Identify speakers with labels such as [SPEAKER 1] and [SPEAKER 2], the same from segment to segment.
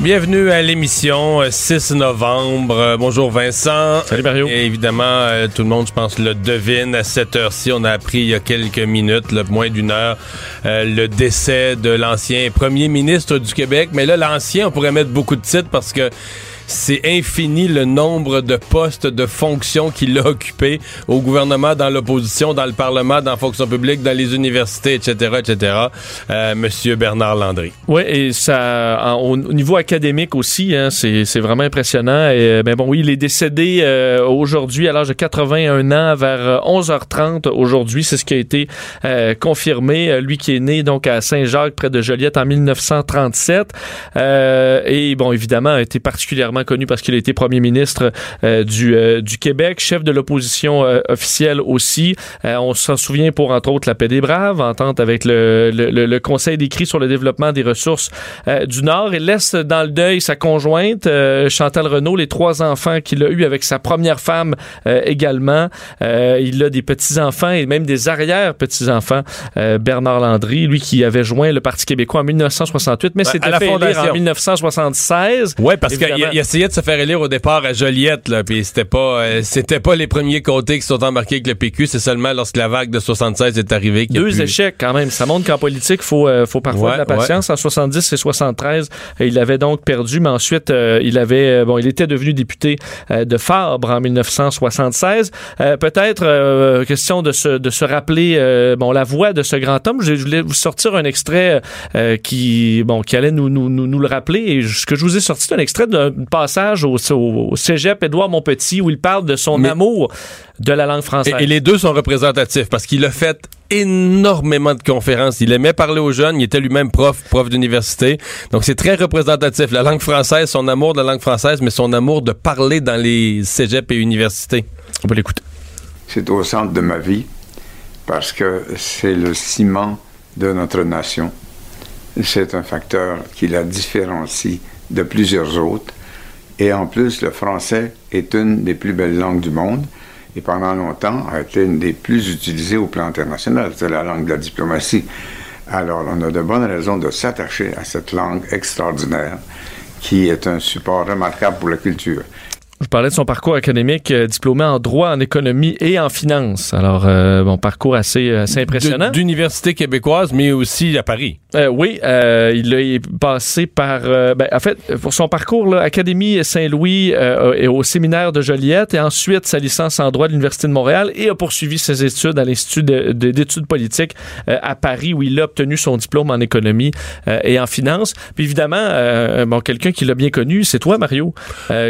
[SPEAKER 1] Bienvenue à l'émission 6 euh, novembre. Euh, bonjour Vincent.
[SPEAKER 2] Salut Mario.
[SPEAKER 1] Et évidemment, euh, tout le monde, je pense, le devine. À cette heure-ci, on a appris il y a quelques minutes, le moins d'une heure, le décès de l'ancien premier ministre du Québec. Mais là, l'ancien, on pourrait mettre beaucoup de titres parce que c'est infini le nombre de postes, de fonctions qu'il a occupés au gouvernement, dans l'opposition, dans le Parlement, dans la fonction publique, dans les universités, etc., etc. Euh, Monsieur Bernard Landry.
[SPEAKER 2] Oui, et ça, au, niveau académique aussi, hein, c'est vraiment impressionnant. Et, euh, ben bon, oui, il est décédé euh, aujourd'hui à l'âge de 81 ans, vers 11h30 aujourd'hui. C'est ce qui a été confirmé. Lui qui est né donc à Saint-Jacques, près de Joliette, en 1937. et bon, évidemment, a été particulièrement connu parce qu'il a été premier ministre euh, du, euh, du Québec, chef de l'opposition euh, officielle aussi. on s'en souvient pour, entre autres, la paix des Braves, entente avec le, le, le Conseil d'écrit sur le développement des ressources du Nord. Il laisse dans le deuil sa conjointe, Chantal Renault, les trois enfants qu'il a eus avec sa première femme également. il a des petits-enfants et même des arrière-petits-enfants. Bernard Landry, lui qui avait joint le Parti québécois en 1968, mais c'était fait élire en 1976.
[SPEAKER 1] Oui, parce qu'il y, a essayait de se faire élire au départ à Joliette, là, puis c'était pas, euh, c'était pas les premiers côtés qui sont embarqués avec le PQ, c'est seulement lorsque la vague de 76 est arrivée.
[SPEAKER 2] Deux échecs quand même. Ça montre qu'en politique, faut, euh, faut parfois de la patience. En 70 et 73, euh, il avait donc perdu, mais ensuite, il avait, bon, il était devenu député de Fabre en 1976. Peut-être question de se, de se rappeler, bon, la voix de ce grand homme. Je voulais vous sortir un extrait qui, bon, qui allait nous, nous, nous, nous le rappeler. Et ce que je vous ai sorti, c'est un extrait d'un passage au, au, cégep Édouard Montpetit où il parle de son amour de la langue française.
[SPEAKER 1] Et, les deux sont représentatifs parce qu'il a fait énormément de conférences. Il aimait parler aux jeunes. Il était lui-même prof, prof d'université. Donc c'est très représentatif. La langue française, son amour de la langue française, mais son amour de parler dans les cégeps et universités.
[SPEAKER 2] On peut l'écouter.
[SPEAKER 3] C'est au centre de ma vie parce que c'est le ciment de notre nation. C'est un facteur qui la différencie de plusieurs autres. Et en plus, le français est une des plus belles langues du monde et pendant longtemps a été une des plus utilisées au plan international. C'est la langue de la diplomatie. Alors, on a de bonnes raisons de s'attacher à cette langue extraordinaire qui est un support remarquable pour la culture.
[SPEAKER 2] Je parlais de son parcours académique, euh, diplômé en droit, en économie et en finance. Alors, euh, bon, parcours assez, assez impressionnant.
[SPEAKER 1] D'université québécoise, mais aussi à Paris.
[SPEAKER 2] Euh, oui, euh, il est passé par... Ben, en fait, pour son parcours, là, Académie Saint-Louis et au séminaire de Joliette, et ensuite sa licence en droit de l'Université de Montréal, et a poursuivi ses études à l'Institut d'études politiques à Paris, où il a obtenu son diplôme en économie et en finance. Puis évidemment, bon, quelqu'un qui l'a bien connu, c'est toi, Mario,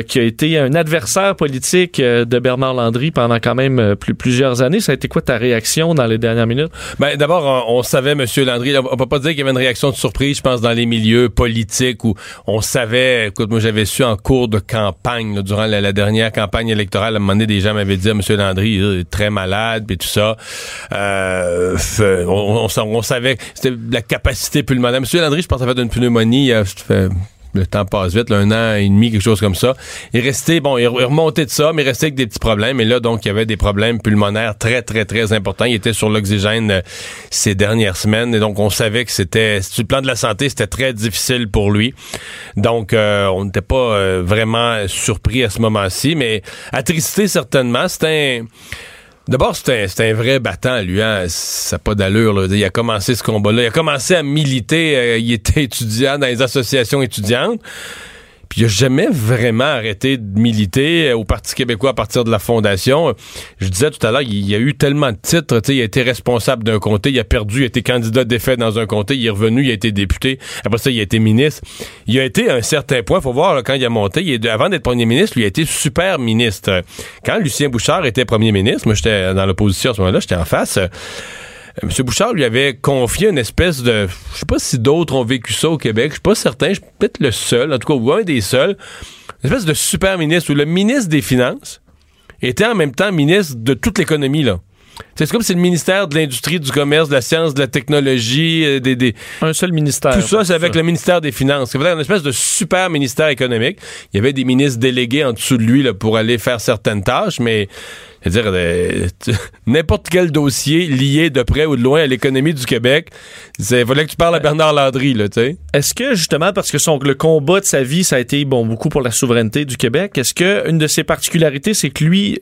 [SPEAKER 2] qui a été un adversaire politique euh, de Bernard Landry pendant quand même euh, plus, plusieurs années. Ça a été quoi ta réaction dans les dernières minutes?
[SPEAKER 1] Ben, d'abord, on, savait, M. Landry, on peut pas dire qu'il y avait une réaction de surprise, je pense, dans les milieux politiques où on savait, écoute, moi j'avais su en cours de campagne, durant la, dernière campagne électorale, à un moment donné, des gens m'avaient dit, M. Landry, il est très malade, puis tout ça. Euh, on, savait c'était la capacité pulmonaire. M. Landry, je pense, avait une pneumonie, le temps passe vite, un an et demi, quelque chose comme ça. Il est resté, bon, il remonté de ça, mais il restait avec des petits problèmes. Et là, donc, il y avait des problèmes pulmonaires très, très, très importants. Il était sur l'oxygène euh, ces dernières semaines. Et donc, on savait que c'était, sur le plan de la santé, c'était très difficile pour lui. Donc, euh, on n'était pas euh, vraiment surpris à ce moment-ci, mais attristé certainement. C'était un D'abord, c'est un, vrai battant, lui. Hein? Ça n'a pas d'allure. Il a commencé ce combat-là. Il a commencé à militer. Euh, il était étudiant dans les associations étudiantes. Il a jamais vraiment arrêté de militer euh, au Parti québécois à partir de la fondation. Je disais tout à l'heure, il y a eu tellement de titres. Il a été responsable d'un comté, il a perdu, il a été candidat défait dans un comté, il est revenu, il a été député. Après ça, il a été ministre. Il a été à un certain point, faut voir quand il a monté, il avant d'être premier ministre, lui a été super ministre. Quand Lucien Bouchard était premier ministre, moi j'étais dans l'opposition à ce moment-là, j'étais en face. M. Bouchard lui avait confié une espèce de... Je sais pas si d'autres ont vécu ça au Québec, je suis pas certain, je suis peut-être le seul, en tout cas, ou un des seuls, une espèce de super ministre où le ministre des Finances était en même temps ministre de toute l'économie, là. C'est comme c'est le ministère de l'Industrie, du Commerce, de la Science, de la Technologie, euh, des, des,
[SPEAKER 2] Un seul ministère.
[SPEAKER 1] tout ça, c'est avec le ministère des Finances. C'est une espèce de super ministère économique. Il y avait des ministres délégués en dessous de lui là, pour aller faire certaines tâches, mais je veux dire, euh, n'importe quel dossier lié de près ou de loin à l'économie du Québec, il fallait que tu parles à Bernard Landry, là, tu sais.
[SPEAKER 2] Est-ce que justement parce que son le combat de sa vie ça a été bon beaucoup pour la souveraineté du Québec, est-ce que une de ses particularités c'est que lui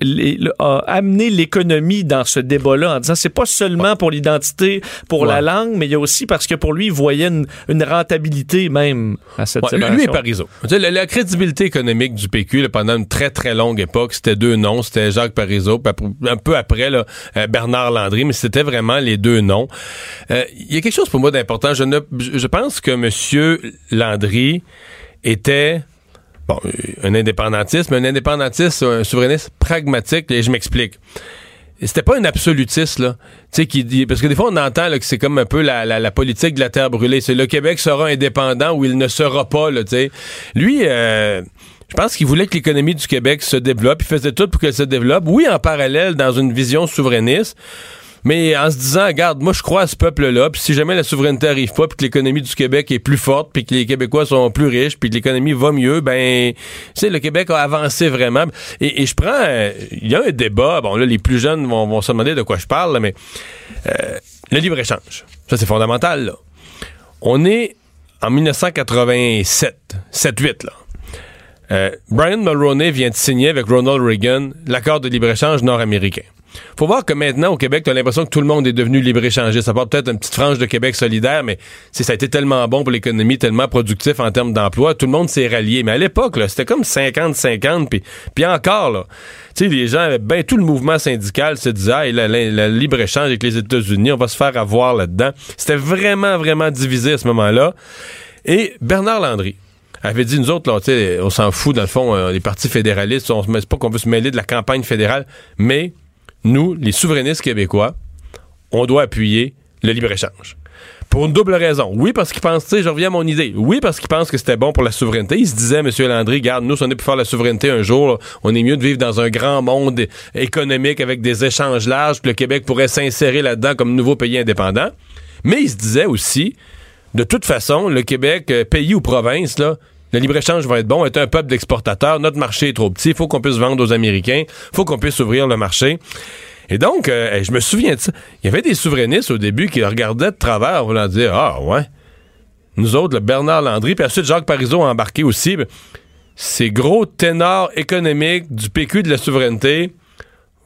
[SPEAKER 2] a amené l'économie dans ce débat-là en disant c'est pas seulement pour l'identité, pour la langue, mais il y a aussi parce que pour lui il voyait une, une rentabilité même à cette
[SPEAKER 1] Ouais, lui,
[SPEAKER 2] séparation.
[SPEAKER 1] lui est Parizeau. La, la crédibilité économique du PQ là, pendant une très très longue époque, c'était deux noms, c'était Jacques Parizeau, un peu après là, euh, Bernard Landry, mais c'était vraiment les deux noms. Euh, Il y a quelque chose pour moi d'important. Je, ne, je je pense que Monsieur Landry était bon, euh, un indépendantiste, mais un indépendantiste, un souverainiste pragmatique, et je m'explique. C'était pas un absolutiste, là. Tu sais, qui dit. Parce que des fois, on entend que c'est comme un peu la, la, la politique de la terre brûlée. C'est le Québec sera indépendant ou il ne sera pas, là, tu sais. Lui, euh, je pense qu'il voulait que l'économie du Québec se développe. Il faisait tout pour qu'elle se développe. Oui, en parallèle, dans une vision souverainiste. Mais en se disant, regarde, moi je crois à ce peuple-là, puis si jamais la souveraineté arrive pas, puis que l'économie du Québec est plus forte, puis que les Québécois sont plus riches, puis que l'économie va mieux, ben, tu le Québec a avancé vraiment. Et, et je prends, euh, il y a un débat, bon là, les plus jeunes vont, vont se demander de quoi je parle, là, mais euh, le libre-échange, ça c'est fondamental, là. On est en 1987, 7-8, là. Euh, Brian Mulroney vient de signer avec Ronald Reagan l'accord de libre-échange nord-américain. Faut voir que maintenant, au Québec, t'as l'impression que tout le monde est devenu libre-échangiste. Ça part peut-être une petite frange de Québec solidaire, mais ça a été tellement bon pour l'économie, tellement productif en termes d'emploi, tout le monde s'est rallié. Mais à l'époque, c'était comme 50-50, puis puis encore, là, tu sais, les gens, ben, tout le mouvement syndical se disait, ah, la libre-échange avec les États-Unis, on va se faire avoir là-dedans. C'était vraiment, vraiment divisé à ce moment-là. Et Bernard Landry, avait dit, nous autres, là, on s'en fout, dans le fond, euh, les partis fédéralistes, on se met pas qu'on veut se mêler de la campagne fédérale, mais nous, les souverainistes québécois, on doit appuyer le libre-échange. Pour une double raison. Oui, parce qu'ils pensent, tu sais, je reviens à mon idée. Oui, parce qu'ils pensent que c'était bon pour la souveraineté. Ils se disaient, M. Landry, garde, nous, si on est pour faire la souveraineté un jour, on est mieux de vivre dans un grand monde économique avec des échanges larges, puis le Québec pourrait s'insérer là-dedans comme nouveau pays indépendant. Mais ils se disaient aussi, de toute façon, le Québec, euh, pays ou province, là, le libre-échange va être bon, on est un peuple d'exportateurs, notre marché est trop petit, il faut qu'on puisse vendre aux Américains, il faut qu'on puisse ouvrir le marché. Et donc, euh, je me souviens de ça. Il y avait des souverainistes au début qui regardaient de travers voulant dire Ah, ouais. Nous autres, le Bernard Landry, puis ensuite Jacques Parizeau a embarqué aussi. ces gros ténors économiques du PQ de la souveraineté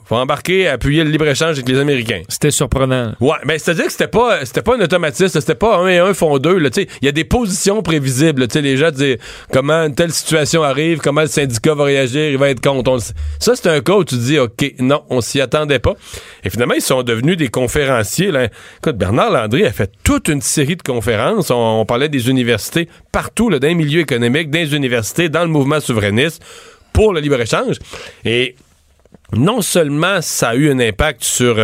[SPEAKER 1] vont embarquer appuyer le libre-échange avec les Américains.
[SPEAKER 2] C'était surprenant.
[SPEAKER 1] Ouais, ben c'est-à-dire que c'était pas c'était pas un automatisme, c'était pas un et un font deux, là, tu sais, il y a des positions prévisibles, tu sais, les gens disent comment une telle situation arrive, comment le syndicat va réagir, il va être contre. On ça c'est un cas où tu dis OK, non, on s'y attendait pas. Et finalement, ils sont devenus des conférenciers là. Écoute, Bernard Landry a fait toute une série de conférences, on, on parlait des universités partout là, dans les milieux économiques, dans les universités, dans le mouvement souverainiste pour le libre-échange et non seulement ça a eu un impact sur,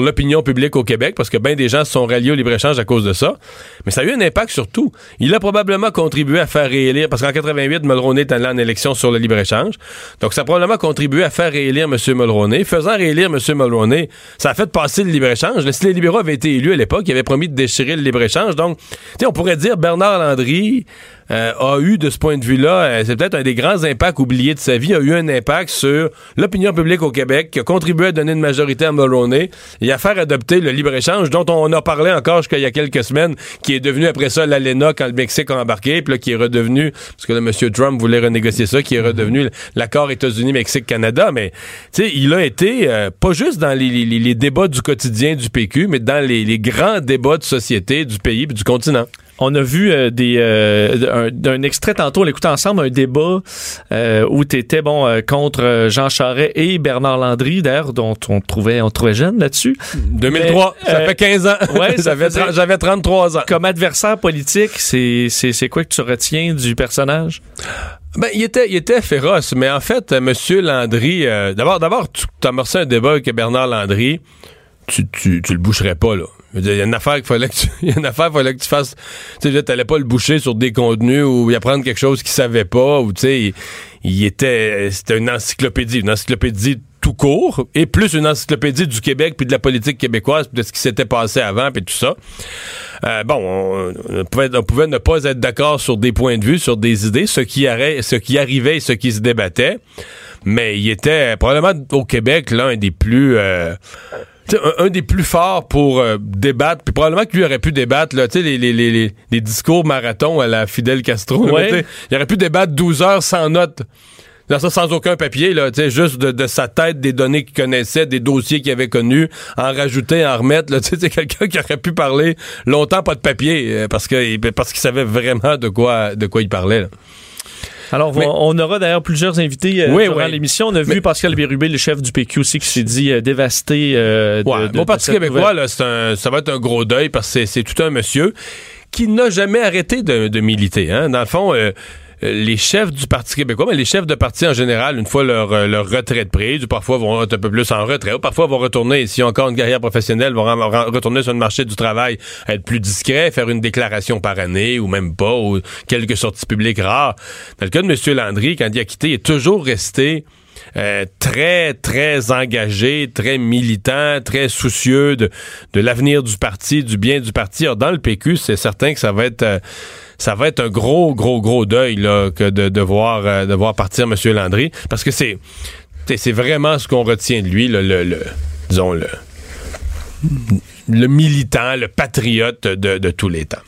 [SPEAKER 1] l'opinion publique au Québec parce que bien des gens sont ralliés au libre-échange à cause de ça, mais ça a eu un impact sur tout. Il a probablement contribué à faire réélire, parce qu'en 88, Mulroney est allé en élection sur le libre-échange, donc ça a probablement contribué à faire réélire M. Mulroney. Faisant réélire M. Mulroney, ça a fait passer le libre-échange. Si les libéraux avaient été élus à l'époque, ils avaient promis de déchirer le libre-échange, donc, on pourrait dire Bernard Landry, euh, a eu de ce point de vue-là, euh, c'est peut-être un des grands impacts oubliés de sa vie, a eu un impact sur l'opinion publique au Québec, qui a contribué à donner une majorité à Mulroney et à faire adopter le libre-échange dont on a parlé encore jusqu'à il y a quelques semaines, qui est devenu après ça l'ALENA quand le Mexique a embarqué, puis là, qui est redevenu, parce que là, M. Trump voulait renégocier ça, qui est redevenu l'accord États-Unis-Mexique-Canada, mais tu sais, il a été euh, pas juste dans les, débats du quotidien du PQ, mais dans les, les grands débats de société du pays et du continent.
[SPEAKER 2] On a vu euh, des euh, un, d'un extrait tantôt, on l'écoutait ensemble, un débat euh, où tu étais bon, euh, contre euh, Jean Charest et Bernard Landry, d'ailleurs, dont on trouvait, on trouvait jeune là-dessus.
[SPEAKER 1] 2003,
[SPEAKER 2] Mais,
[SPEAKER 1] ça fait 15 ans.
[SPEAKER 2] ouais,
[SPEAKER 1] j'avais, j'avais 33 ans.
[SPEAKER 2] Comme adversaire politique, c'est, c'est, c'est quoi que tu retiens du personnage?
[SPEAKER 1] Ben, il était, il était féroce, mais en fait, Monsieur Landry, euh, d'abord, d'abord, tu as amorcé un débat avec Bernard Landry tu, tu, tu le boucherais pas, là. Il y a une affaire qu'il fallait que tu, y a une affaire fallait que tu fasses. Tu sais, t'allais pas le boucher sur des contenus ou y apprendre quelque chose qu'il savait pas ou tu sais, il, était, c'était une encyclopédie, une encyclopédie tout court et plus une encyclopédie du Québec puis de la politique québécoise puis de ce qui s'était passé avant puis tout ça. Euh, bon, on, pouvait, on pouvait ne pas être d'accord sur des points de vue, sur des idées, ce qui, ce qui arrivait et ce qui se débattait, mais il était probablement au Québec l'un des plus euh, un, un des plus forts pour euh, débattre, puis probablement que lui aurait pu débattre, là, les, les, les, les, les discours marathons à la Fidel Castro. là,
[SPEAKER 2] Ouais.
[SPEAKER 1] il aurait pu débattre 12 heures sans notes. Dans ça, sans aucun papier, là, juste de, de sa tête, des données qu'il connaissait, des dossiers qu'il avait connus, en rajouter, en remettre, là, tu sais, c'est quelqu'un qui aurait pu parler longtemps pas de papier, euh, parce que parce qu'il savait vraiment de quoi de quoi il parlait. là.
[SPEAKER 2] Alors,
[SPEAKER 1] Mais-
[SPEAKER 2] on, aura d'ailleurs plusieurs invités euh,
[SPEAKER 1] Oui,
[SPEAKER 2] durant
[SPEAKER 1] oui.
[SPEAKER 2] l'émission. On a vu Pascal Bérubé, le chef du PQ aussi, qui s'est dit euh, dévasté euh, de,
[SPEAKER 1] Ouais,
[SPEAKER 2] de- de
[SPEAKER 1] Parti québécois, là, un, ça va être un gros deuil parce que c'est- tout un monsieur qui n'a jamais arrêté de, de militer. Hein. Dans le fond, euh, les chefs du Parti québécois, mais les chefs de parti en général, une fois leur, euh, leur retraite prise, ou parfois vont être un peu plus en retrait, ou parfois vont retourner, s'ils ont encore une carrière professionnelle, vont retourner sur le marché du travail, être plus discret, faire une déclaration par année, ou même pas, ou quelques sorties publiques rares. Dans le cas de M. Landry, quand il a quitté, est toujours resté euh, très, très engagé, très militant, très soucieux de, l'avenir du parti, du bien du parti. Dans le PQ, c'est certain que ça va être... euh, ça va être un gros, gros, gros deuil de, voir, euh, partir M. Landry. Parce que c'est c'est vraiment ce qu'on retient de lui, le, disons, le, le militant, le patriote de, tous les temps.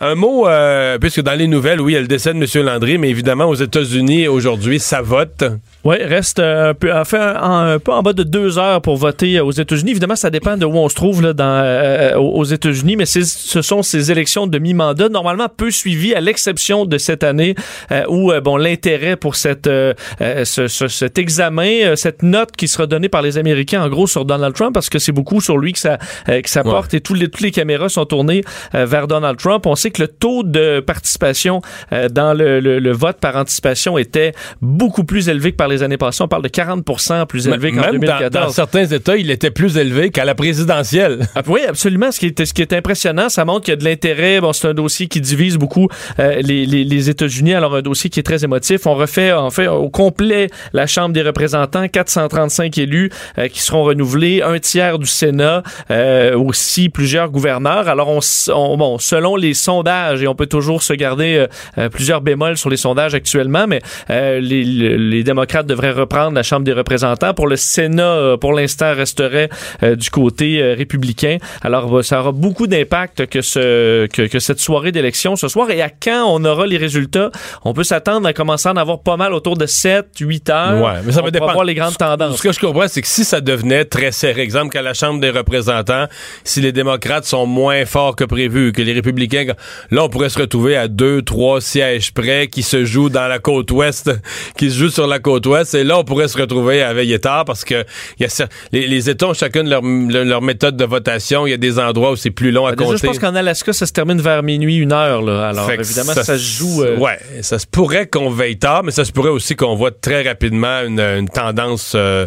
[SPEAKER 1] Un mot, euh, puisque dans les nouvelles, oui, il y a le décès de M. Landry, mais évidemment, aux États-Unis, aujourd'hui, ça vote.
[SPEAKER 2] Oui, reste euh, un peu, en fait, un, un peu en bas de deux heures pour voter euh, aux États-Unis. Évidemment, ça dépend de où on se trouve là, dans, euh, aux aux États-Unis, mais ce sont ces élections de mi-mandat, normalement peu suivies, à l'exception de cette année euh, où euh, bon l'intérêt pour cette, euh, euh, ce- ce- cet examen, euh, cette note qui sera donnée par les Américains, en gros, sur Donald Trump, parce que c'est beaucoup sur lui que ça, euh, que ça
[SPEAKER 1] Ouais.
[SPEAKER 2] porte et tous les, toutes les caméras sont tournées euh, vers Donald Trump. On sait que le taux de participation euh, dans le, le- le vote par anticipation était beaucoup plus élevé que par les années passées. On parle de 40% plus élevé qu'en
[SPEAKER 1] Même dans,
[SPEAKER 2] 2014.
[SPEAKER 1] dans certains États, il était plus élevé qu'à la présidentielle.
[SPEAKER 2] Ah, oui, absolument. Ce qui, est, ce qui est impressionnant, ça montre qu'il y a de l'intérêt. Bon, c'est un dossier qui divise beaucoup euh, les, les, les États-Unis. Alors, un dossier qui est très émotif. On refait, en fait, au complet la Chambre des représentants, 435 élus euh, qui seront renouvelés, un tiers du Sénat, euh, aussi plusieurs gouverneurs. Alors, on, bon, selon les sondages, et on peut toujours se garder plusieurs bémols sur les sondages actuellement, mais les, les- les devraient reprendre la Chambre des représentants. Pour le Sénat, euh, pour l'instant, resterait euh, du côté euh, républicain. Alors, euh, ça aura beaucoup d'impact que, ce, que, que cette soirée d'élection ce soir. Et à quand on aura les résultats? On peut s'attendre à commencer à en avoir pas mal autour de 7, 8 heures.
[SPEAKER 1] Ouais, mais ça
[SPEAKER 2] on
[SPEAKER 1] va dépendre.
[SPEAKER 2] voir les grandes tendances.
[SPEAKER 1] Ce que je comprends, c'est que si ça devenait très serré, exemple qu'à la Chambre des représentants, si les démocrates sont moins forts que prévu, que les républicains, là, on pourrait se retrouver à deux, trois sièges près qui se jouent dans la côte ouest, qui se jouent sur la côte ouest, et là, on pourrait se retrouver à veiller tard parce que y a, les, les États ont chacune leur, leur, méthode de votation. Il y a des endroits où c'est plus long à
[SPEAKER 2] Déjà,
[SPEAKER 1] compter.
[SPEAKER 2] je pense qu'en Alaska, ça se termine vers minuit, une heure. Là. Alors,
[SPEAKER 1] Fait
[SPEAKER 2] évidemment, ça, se joue. euh,
[SPEAKER 1] Ouais, ça se pourrait qu'on veille tard, mais ça se pourrait aussi qu'on voit très rapidement une, une tendance. euh,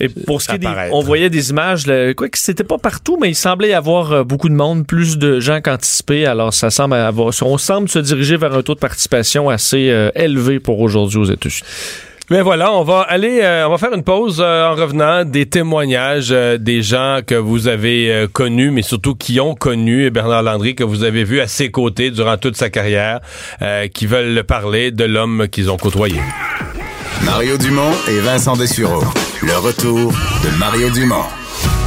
[SPEAKER 2] Et pour ce qui est des, on voyait des images, là, quoi que c'était pas partout, mais il semblait y avoir euh, beaucoup de monde, plus de gens qu'anticipé. Alors ça semble avoir, on semble se diriger vers un taux de participation assez euh, élevé pour aujourd'hui aux États-Unis.
[SPEAKER 1] Mais voilà, on va aller, euh, on va faire une pause euh, en revenant des témoignages euh, des gens que vous avez euh, connus, mais surtout qui ont connu Bernard Landry, que vous avez vu à ses côtés durant toute sa carrière, euh, qui veulent parler de l'homme qu'ils ont côtoyé.
[SPEAKER 4] Mario Dumont et Vincent Dessureau. Le retour de Mario Dumont.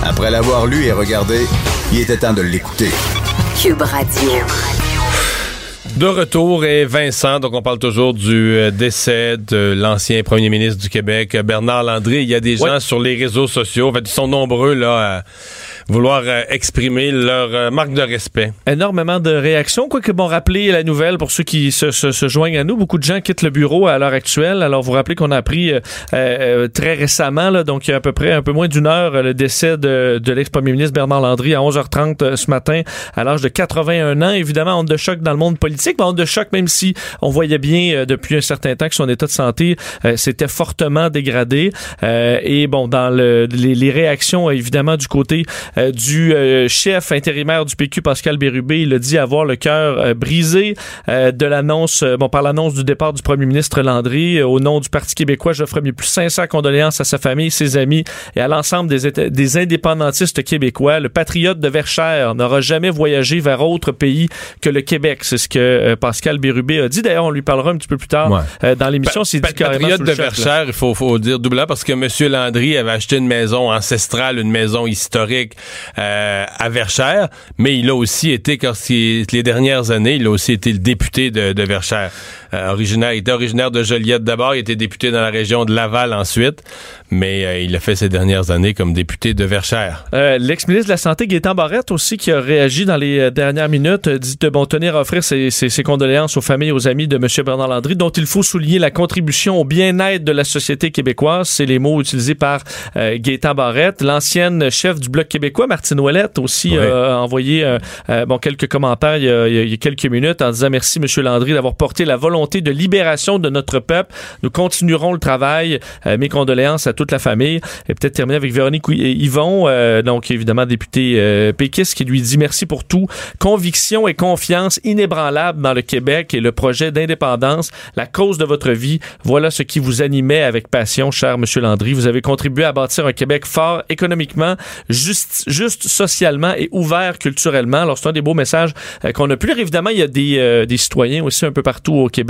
[SPEAKER 4] Après l'avoir lu et regardé, il était temps de l'écouter.
[SPEAKER 5] Cube Radio.
[SPEAKER 1] De retour et Vincent, donc on parle toujours du euh, décès de l'ancien premier ministre du Québec, euh, Bernard Landry. Il y a des gens sur les réseaux sociaux, en fait, ils sont nombreux là à vouloir euh, exprimer leur marque de respect.
[SPEAKER 2] Énormément de réactions. Quoique, bon, rappeler la nouvelle pour ceux qui se, se, se joignent à nous. Beaucoup de gens quittent le bureau à l'heure actuelle. Alors, vous rappelez qu'on a appris euh, euh, très récemment, là, donc il y a à peu près un peu moins d'une heure, le décès de, de l'ex-premier ministre Bernard Landry à 11h30 euh, ce matin, à l'âge de 81 ans. Évidemment, honte de choc dans le monde politique. Onde de choc, même si on voyait bien depuis un certain temps que son état de santé s'était fortement dégradé. et bon, dans le, les, les, réactions, évidemment, du côté du chef intérimaire du PQ, Pascal Bérubé, il a dit avoir le cœur brisé de l'annonce, bon, par l'annonce du départ du premier ministre Landry. au nom du Parti québécois, j'offre mes plus sincères condoléances à sa famille, ses amis et à l'ensemble des, des indépendantistes québécois. Le patriote de Verchères n'aura jamais voyagé vers autre pays que le Québec. C'est ce que euh, Pascal Bérubé a dit. D'ailleurs, on lui parlera un petit peu plus tard euh, dans l'émission. C'est
[SPEAKER 1] dit Patriote de Verchères, il faut, faut dire doublement parce que M. Landry avait acheté une maison ancestrale, une maison historique euh, à Verchères, mais il a aussi été, quand les dernières années, il a aussi été le député de, de Verchères. Originaire, il était originaire de Joliette d'abord, il était député dans la région de Laval ensuite, mais il a fait ces dernières années comme député de Verchères.
[SPEAKER 2] Euh, l'ex-ministre de la Santé, Gaétan Barrette, aussi, qui a réagi dans les euh, dernières minutes, dit de bon tenir à offrir ses, condoléances aux familles et aux amis de M. Bernard Landry, dont il faut souligner la contribution au bien-être de la société québécoise. C'est les mots utilisés par euh, Gaétan Barrette. L'ancienne chef du Bloc québécois, Martine Ouellette, aussi a envoyé bon, quelques commentaires il y, a, quelques minutes en disant merci, M. Landry, d'avoir porté la volonté de libération de notre peuple. Nous continuerons le travail. mes condoléances à toute la famille. Et peut-être terminer avec Véronique Yvon, euh, donc évidemment député euh, péquiste, qui lui dit merci pour tout. Conviction et confiance inébranlable dans le Québec et le projet d'indépendance, la cause de votre vie. Voilà ce qui vous animait avec passion, cher Monsieur Landry. Vous avez contribué à bâtir un Québec fort économiquement, juste, juste socialement et ouvert culturellement. Alors c'est un des beaux messages euh, qu'on a pu lire. Évidemment, il y a des, des citoyens aussi un peu partout au Québec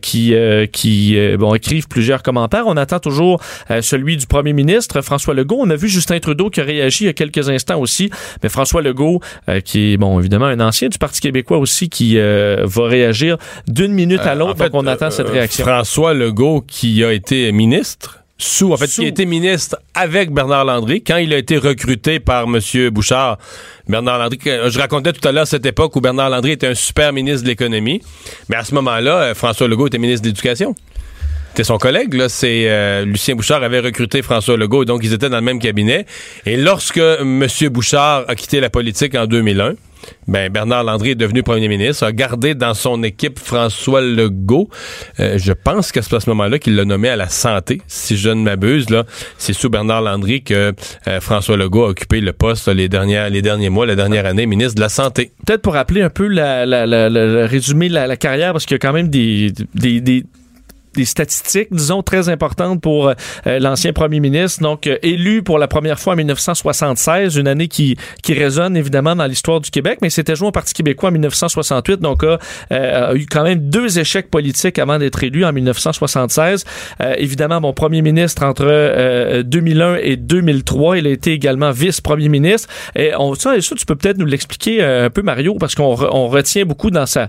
[SPEAKER 2] qui, qui bon, écrivent plusieurs commentaires. On attend toujours celui du premier ministre, François Legault. On a vu Justin Trudeau qui a réagi il y a quelques instants aussi, mais François Legault, euh, qui est, bon, évidemment, un ancien du Parti québécois aussi, qui euh, va réagir d'une minute à euh, l'autre. donc, on attend cette réaction.
[SPEAKER 1] François Legault, qui a été ministre, sous, en fait, qui été ministre avec Bernard Landry quand il a été recruté par M. Bouchard. Bernard Landry, je racontais tout à l'heure cette époque où Bernard Landry était un super ministre de l'économie, mais à ce moment-là, François Legault était ministre de l'Éducation. C'était son collègue, là. C'est euh, Lucien Bouchard avait recruté François Legault, donc ils étaient dans le même cabinet. Et lorsque M. Bouchard a quitté la politique en 2001, ben Bernard Landry est devenu premier ministre, a gardé dans son équipe François Legault. Euh, je pense qu'à ce moment-là qu'il l'a nommé à la santé, si je ne m'abuse. C'est sous Bernard Landry que euh, François Legault a occupé le poste les les derniers mois, la dernière année, ministre de la santé.
[SPEAKER 2] Peut-être pour rappeler un peu la, la, la, résumer la, carrière, parce qu'il y a quand même des des statistiques, disons, très importantes pour euh, l'ancien premier ministre. Donc, euh, élu pour la première fois en 1976, une année qui, qui résonne évidemment dans l'histoire du Québec, mais c'était joué au Parti québécois en 1968, donc a, euh, a eu quand même deux échecs politiques avant d'être élu en 1976. évidemment, mon premier ministre entre 2001 et 2003, il a été également vice-premier ministre. Et on, ça, tu peux peut-être nous l'expliquer un peu, Mario, parce qu'on on retient beaucoup dans sa,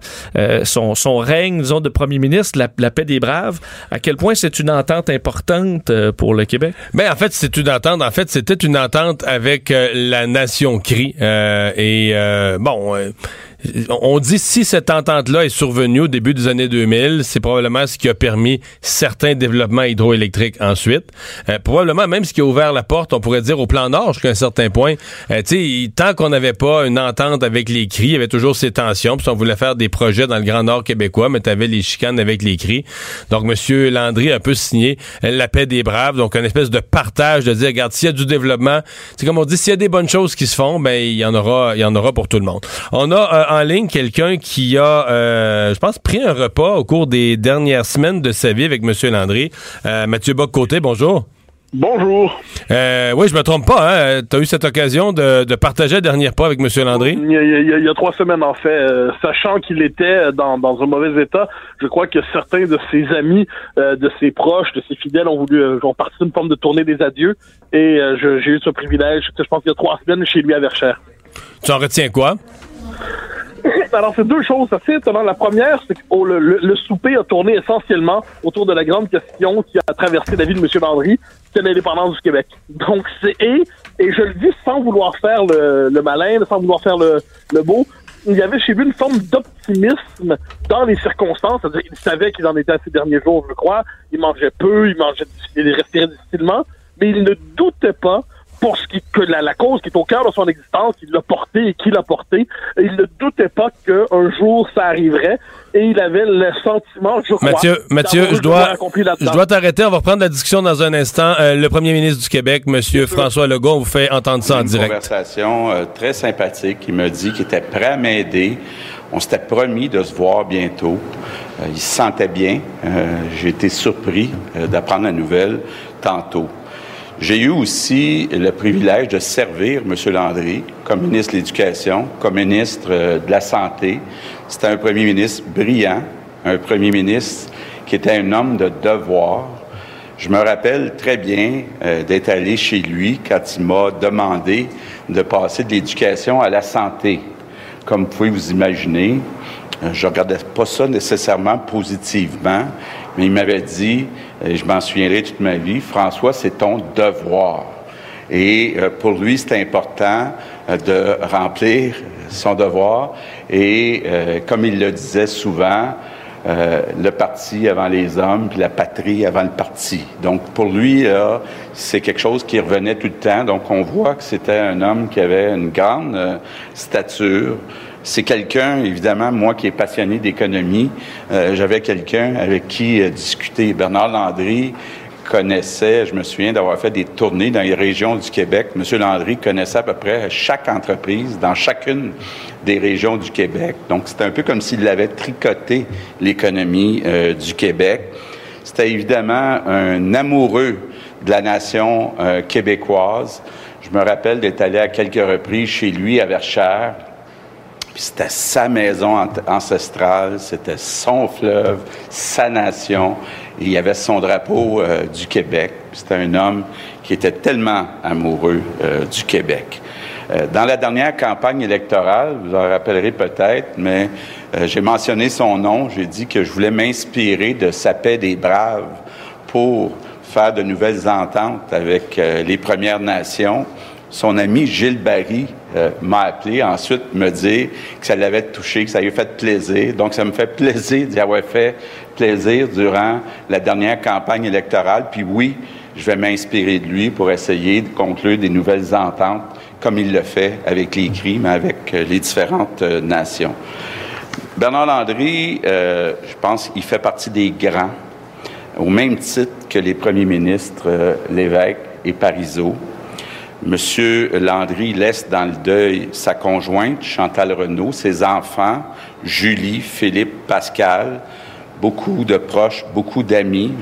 [SPEAKER 2] son, son règne, disons, de premier ministre, la, la paix des braves à quel point c'est une entente importante euh, pour le Québec?
[SPEAKER 1] Ben en fait, c'est une entente. En fait, c'était une entente avec euh, la nation CRI. Euh, et bon on dit si cette entente-là est survenue au début des années 2000, c'est probablement ce qui a permis certains développements hydroélectriques ensuite. Euh, probablement même ce qui a ouvert la porte, on pourrait dire, au plan nord jusqu'à un certain point. Euh, tant qu'on n'avait pas une entente avec les cris, il y avait toujours ces tensions. Puis on voulait faire des projets dans le Grand Nord québécois, mais tu avais les chicanes avec les cris. Donc, M. Landry a un peu signé la paix des braves, donc une espèce de partage de dire, regarde, s'il y a du développement, c'est comme on dit, s'il y a des bonnes choses qui se font, ben il y en aura, il y en aura pour tout le monde. On a euh, en ligne quelqu'un qui a, euh, je pense, pris un repas au cours des dernières semaines de sa vie avec M. Landry. Euh, Mathieu Bock-Côté, bonjour.
[SPEAKER 6] Bonjour.
[SPEAKER 1] Euh, oui, je me trompe pas. Hein? Tu as eu cette occasion de, partager le dernier repas avec M. Landry?
[SPEAKER 6] Il y, a, trois semaines, en fait. sachant qu'il était dans, un mauvais état, je crois que certains de ses amis, de ses proches, de ses fidèles ont voulu ont parti d'une forme de tournée des adieux. Et j'ai eu ce privilège, je pense, il y a trois semaines chez lui à Verchères.
[SPEAKER 1] Tu en retiens quoi?
[SPEAKER 6] Alors, c'est deux choses assez étonnantes. La première, c'est que oh, le, souper a tourné essentiellement autour de la grande question qui a traversé la vie de M. Landry, c'est l'indépendance du Québec. Donc, c'est et, et je le dis sans vouloir faire le, malin, sans vouloir faire le, beau, il y avait chez lui une forme d'optimisme dans les circonstances. C'est-à-dire, il savait qu'il en était à ces derniers jours, je crois. Il mangeait peu, il mangeait, il respirait difficilement, mais il ne doutait pas pour ce qui que la, la cause qui est au cœur de son existence, il l'a porté et qui l'a porté. Et il ne doutait pas qu'un jour ça arriverait. Et il avait le sentiment, je crois.
[SPEAKER 1] Mathieu, Mathieu,
[SPEAKER 6] d'avoir
[SPEAKER 1] je dois, je dois t'arrêter. On va reprendre la discussion dans un instant. Euh, le premier ministre du Québec, Monsieur François Legault, on vous fait entendre ça en
[SPEAKER 7] une
[SPEAKER 1] direct.
[SPEAKER 7] conversation euh, très sympathique. Il m'a dit qu'il était prêt à m'aider. On s'était promis de se voir bientôt. Euh, il se sentait bien. Euh, J'ai été surpris euh, d'apprendre la nouvelle tantôt. J'ai eu aussi le privilège de servir M. Landry comme ministre de l'Éducation, comme ministre euh, de la Santé. C'était un premier ministre brillant, un premier ministre qui était un homme de devoir. Je me rappelle très bien euh, d'être allé chez lui quand il m'a demandé de passer de l'éducation à la santé. Comme vous pouvez vous imaginer, je regardais pas ça nécessairement positivement, mais il m'avait dit, et je m'en souviendrai toute ma vie, François, c'est ton devoir. Et euh, pour lui, c'était important euh, de remplir son devoir. Et euh, comme il le disait souvent, euh, le parti avant les hommes, puis la patrie avant le parti. Donc pour lui, c'est quelque chose qui revenait tout le temps. Donc on voit que c'était un homme qui avait une grande euh, stature. C'est quelqu'un, évidemment, moi qui est passionné d'économie, euh, j'avais quelqu'un avec qui euh, discuter. Bernard Landry connaissait, je me souviens d'avoir fait des tournées dans les régions du Québec. Monsieur Landry connaissait à peu près chaque entreprise dans chacune des régions du Québec. Donc, c'était un peu comme s'il avait tricoté l'économie euh, du Québec. C'était évidemment un amoureux de la nation québécoise. Je me rappelle d'être allé à quelques reprises chez lui à Verchères. C'était sa maison ancestrale, c'était son fleuve, sa nation. Il y avait son drapeau euh, du Québec. C'était un homme qui était tellement amoureux euh, du Québec. Euh, dans la dernière campagne électorale, vous en rappellerez peut-être, mais j'ai mentionné son nom. J'ai dit que je voulais m'inspirer de sa paix des braves pour faire de nouvelles ententes avec les Premières Nations. Son ami Gilles Barry euh, m'a appelé ensuite me dire que ça l'avait touché, que ça lui a fait plaisir. Donc, ça me fait plaisir d'y avoir fait plaisir durant la dernière campagne électorale. Puis oui, je vais m'inspirer de lui pour essayer de conclure des nouvelles ententes, comme il le fait avec les CRI, mais avec euh, les différentes euh, nations. Bernard Landry, je pense qu'il fait partie des grands, au même titre que les premiers ministres Lévesque et Parizeau. Monsieur Landry laisse dans le deuil sa conjointe, Chantal Renault, ses enfants, Julie, Philippe, Pascal, beaucoup de proches, beaucoup d'amis.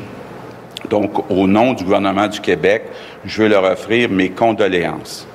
[SPEAKER 7] Donc, au nom du gouvernement du Québec, je veux leur offrir mes condoléances.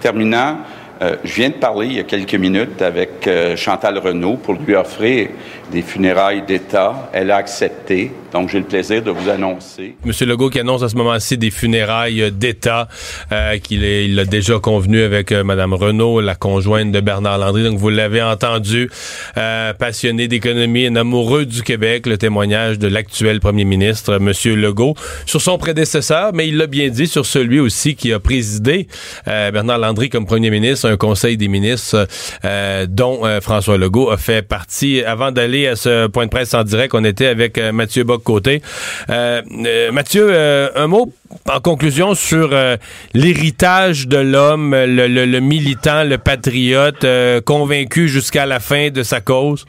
[SPEAKER 7] Terminant, euh, je viens de parler il y a quelques minutes avec euh, Chantal Renault pour lui offrir des funérailles d'État. Elle a accepté. Donc, j'ai le plaisir de vous annoncer
[SPEAKER 1] Monsieur Legault qui annonce à ce moment-ci des funérailles d'État, euh, qu'il il a déjà convenu avec euh, Madame Renault, la conjointe de Bernard Landry. Donc vous l'avez entendu, euh, passionné d'économie, un amoureux du Québec, le témoignage de l'actuel Premier ministre, Monsieur Legault, sur son prédécesseur, mais il l'a bien dit sur celui aussi qui a présidé euh, Bernard Landry comme Premier ministre, un Conseil des ministres euh, dont euh, François Legault a fait partie. Avant d'aller à ce point de presse en direct, on était avec euh, Mathieu Bock-Côté. Euh, euh, Mathieu, un mot en conclusion sur l'héritage de l'homme, le, militant, le patriote, convaincu jusqu'à la fin de sa cause?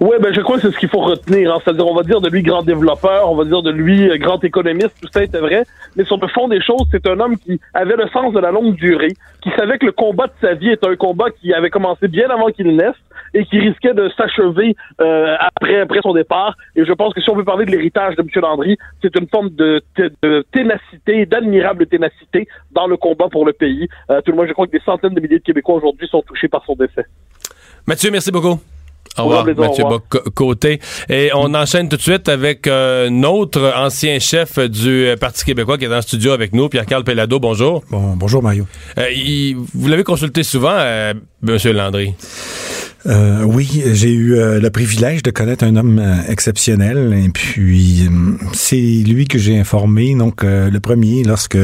[SPEAKER 6] Oui, ben je crois que c'est ce qu'il faut retenir. hein. C'est-à-dire, on va dire de lui grand développeur, on va dire de lui grand économiste, tout ça était vrai. Mais sur le fond des choses, c'est un homme qui avait le sens de la longue durée, qui savait que le combat de sa vie est un combat qui avait commencé bien avant qu'il naisse et qui risquait de s'achever euh, après après son départ. Et je pense que si on veut parler de l'héritage de M. Landry, c'est une forme de, ténacité, d'admirable ténacité dans le combat pour le pays. Euh, tout le monde, je crois que des centaines de milliers de Québécois aujourd'hui sont touchés par son décès.
[SPEAKER 1] Mathieu, merci beaucoup. Au
[SPEAKER 6] Au
[SPEAKER 1] revoir,
[SPEAKER 6] revoir,
[SPEAKER 1] Mathieu
[SPEAKER 6] au revoir.
[SPEAKER 1] Bock-Côté. Et on enchaîne tout de suite avec euh, notre ancien chef du euh, Parti québécois qui est dans le studio avec nous, Pierre-Carl Pellado. Bonjour.
[SPEAKER 8] Bon, bonjour Mario.
[SPEAKER 1] Euh, il- vous l'avez consulté souvent, euh, Monsieur Landry?
[SPEAKER 8] Euh, oui, j'ai eu euh, le privilège de connaître un homme euh, exceptionnel et puis c'est lui que j'ai informé donc le premier lorsque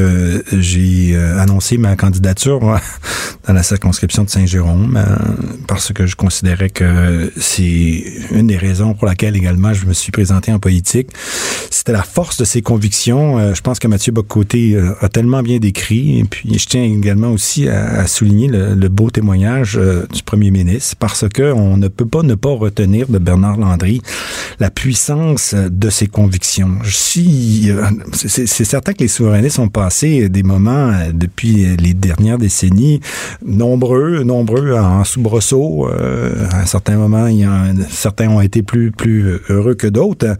[SPEAKER 8] j'ai annoncé ma candidature dans la circonscription de Saint-Jérôme parce que je considérais que c'est une des raisons pour laquelle également je me suis présenté en politique. C'était la force de ses convictions. Je pense que Mathieu Bocoté a tellement bien décrit. Et puis, je tiens également aussi à, souligner le, beau témoignage du premier ministre parce que on ne peut pas ne pas retenir de Bernard Landry la puissance de ses convictions. Si, c'est certain que les souverainistes ont passé des moments depuis les dernières décennies nombreux, nombreux en soubresaut. à un certain moment, il certains ont été plus plus heureux que d'autres.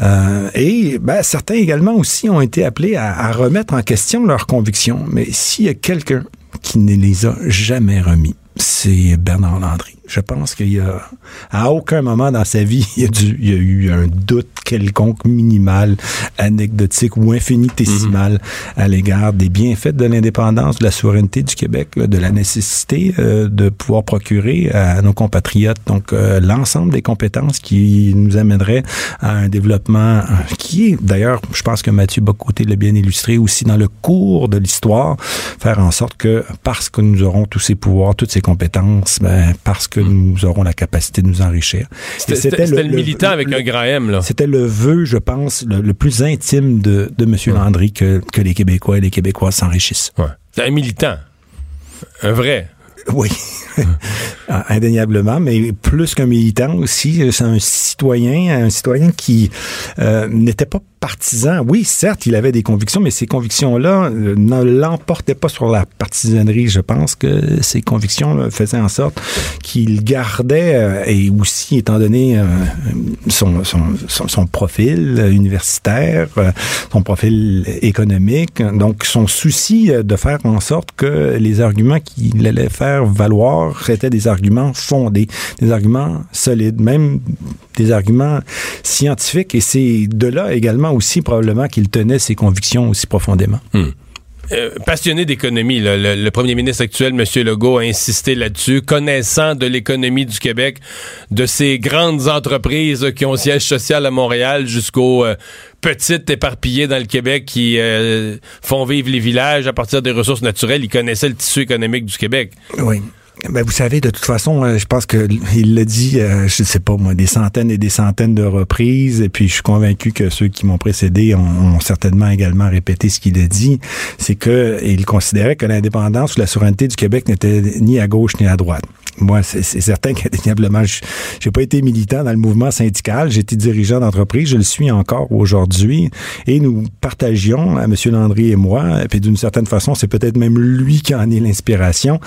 [SPEAKER 8] Euh, et ben, certains également aussi ont été appelés à, à remettre en question leurs convictions. Mais s'il y a quelqu'un qui ne les a jamais remis, c'est Bernard Landry. Je pense qu'il y a, à aucun moment dans sa vie, il y a, du, il y a eu un doute quelconque minimal, anecdotique ou infinitésimal mm -hmm. à l'égard des bienfaits de l'indépendance, de la souveraineté du Québec, là, de la nécessité euh, de pouvoir procurer à nos compatriotes donc euh, l'ensemble des compétences qui nous amèneraient à un développement qui est, d'ailleurs, je pense que Mathieu Bocoté l'a bien illustré aussi dans le cours de l'histoire, faire en sorte que parce que nous aurons tous ces pouvoirs, toutes ces compétences, ben, parce que nous aurons la capacité de nous enrichir.
[SPEAKER 1] C'était le, le, militant avec le, un grand M. là.
[SPEAKER 8] C'était le vœu, je pense, le, plus intime de, de M. Landry que, que les Québécois et les Québécois s'enrichissent.
[SPEAKER 1] Ouais. C'est un militant. Un vrai.
[SPEAKER 8] Oui, indéniablement, mais plus qu'un militant aussi, c'est un citoyen, un citoyen qui euh, n'était pas partisan. Oui, certes, il avait des convictions, mais ces convictions-là euh, ne l'emportaient pas sur la partisanerie. Je pense que ces convictions là, faisaient en sorte qu'il gardait, euh, et aussi étant donné euh, son, son, profil universitaire, son profil économique, donc son souci de faire en sorte que les arguments qu'il allait faire valoir étaient des arguments fondés, des arguments solides, même des arguments scientifiques. Et c'est de là également aussi probablement qu'il tenait ses convictions aussi profondément.
[SPEAKER 1] Hmm. Euh, passionné d'économie, le, le, premier ministre actuel, M. Legault, a insisté là-dessus, connaissant de l'économie du Québec, de ces grandes entreprises qui ont siège social à Montréal jusqu'aux euh, petites éparpillées dans le Québec qui euh, font vivre les villages à partir des ressources naturelles. Il connaissait le tissu économique du Québec.
[SPEAKER 8] Oui. Ben, vous savez, de toute façon, euh, je pense qu'il l'a dit, euh, je ne sais pas moi, des centaines et des centaines de reprises. Et puis, je suis convaincu que ceux qui m'ont précédé ont, ont, certainement également répété ce qu'il a dit. C'est que il considérait que l'indépendance ou la souveraineté du Québec n'était ni à gauche ni à droite. Moi, c'est certain qu'indéniablement, j'ai pas été militant dans le mouvement syndical. J'étais dirigeant d'entreprise. Je le suis encore aujourd'hui. Et nous partagions, M. Landry et moi, et puis d'une certaine façon, c'est peut-être même lui qui en est l'inspiration,